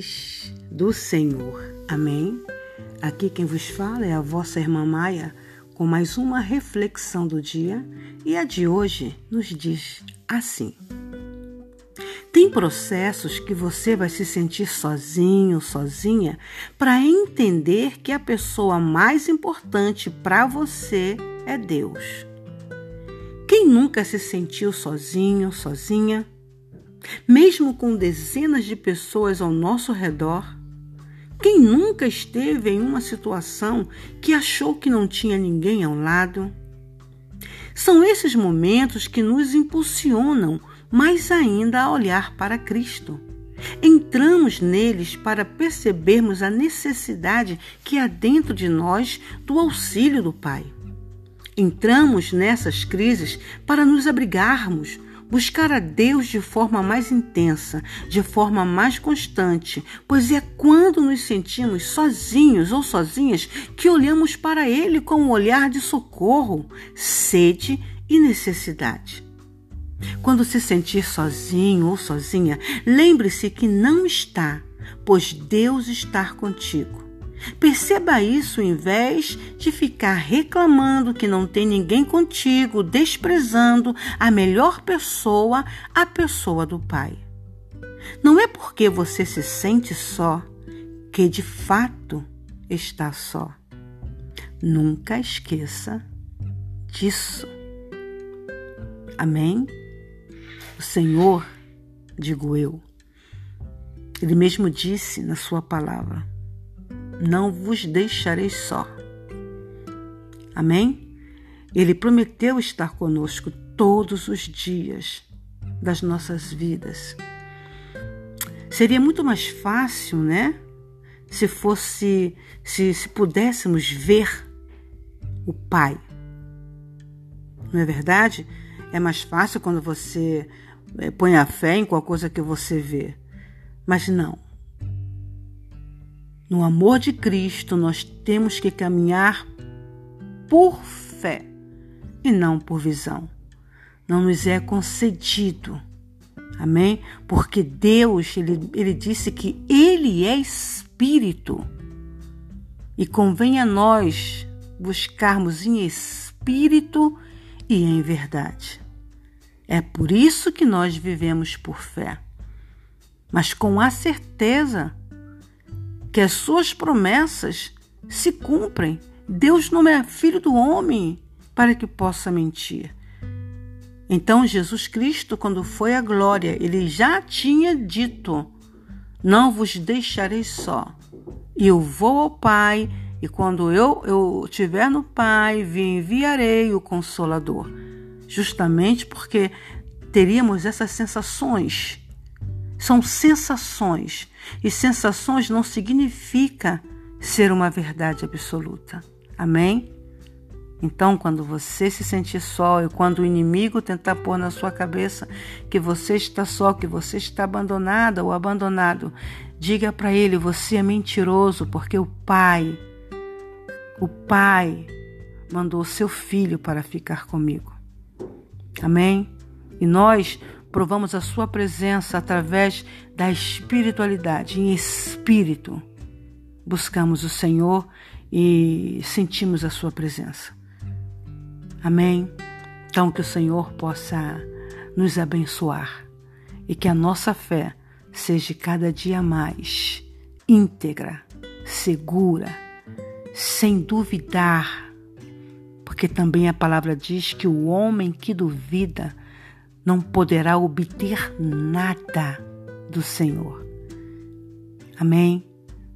paz do Senhor. Amém? Aqui quem vos fala é a vossa irmã Maia com mais uma reflexão do dia e a de hoje nos diz assim: Tem processos que você vai se sentir sozinho, sozinha, para entender que a pessoa mais importante para você é Deus. Quem nunca se sentiu sozinho, sozinha? Mesmo com dezenas de pessoas ao nosso redor, quem nunca esteve em uma situação que achou que não tinha ninguém ao lado? São esses momentos que nos impulsionam mais ainda a olhar para Cristo. Entramos neles para percebermos a necessidade que há dentro de nós do auxílio do Pai. Entramos nessas crises para nos abrigarmos, buscar a Deus de forma mais intensa, de forma mais constante, pois é quando nos sentimos sozinhos ou sozinhas que olhamos para Ele com um olhar de socorro, sede e necessidade. Quando se sentir sozinho ou sozinha, lembre-se que não está, pois Deus está contigo. Perceba isso em vez de ficar reclamando que não tem ninguém contigo, desprezando a melhor pessoa, a pessoa do Pai. Não é porque você se sente só que de fato está só. Nunca esqueça disso. Amém? O Senhor, digo eu, Ele mesmo disse na Sua palavra: não vos deixarei só. Amém? Ele prometeu estar conosco todos os dias das nossas vidas. Seria muito mais fácil, né? Se fosse, se, se pudéssemos ver o Pai. Não é verdade? É mais fácil quando você eh, põe a fé em qualquer coisa que você vê. Mas não. No amor de Cristo, nós temos que caminhar por fé e não por visão. Não nos é concedido. Amém? Porque Deus, ele, ele disse que Ele é Espírito. E convém a nós buscarmos em espírito e em verdade. É por isso que nós vivemos por fé, mas com a certeza que as suas promessas se cumprem. Deus não é filho do homem para que possa mentir. Então, Jesus Cristo, quando foi à glória, ele já tinha dito: Não vos deixarei só. Eu vou ao Pai, e quando eu, eu estiver no Pai, vi enviarei o Consolador. Justamente porque teríamos essas sensações são sensações. E sensações não significa ser uma verdade absoluta. Amém? Então, quando você se sentir só e quando o inimigo tentar pôr na sua cabeça que você está só, que você está abandonada ou abandonado, diga para ele: você é mentiroso, porque o Pai, o Pai mandou o seu filho para ficar comigo. Amém? E nós provamos a Sua presença através da espiritualidade, em espírito. Buscamos o Senhor e sentimos a Sua presença. Amém? Então, que o Senhor possa nos abençoar e que a nossa fé seja cada dia mais íntegra, segura, sem duvidar, porque também a palavra diz que o homem que duvida não poderá obter nada do Senhor. Amém?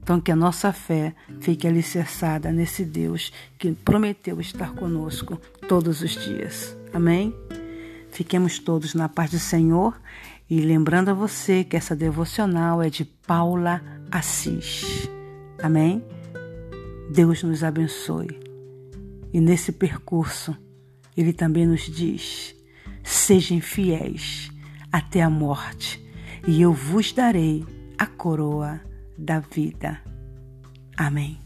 Então, que a nossa fé fique alicerçada nesse Deus que prometeu estar conosco todos os dias. Amém? Fiquemos todos na paz do Senhor e lembrando a você que essa devocional é de Paula Assis. Amém? Deus nos abençoe. E nesse percurso, Ele também nos diz Sejam fiéis até a morte, e eu vos darei a coroa da vida. Amém.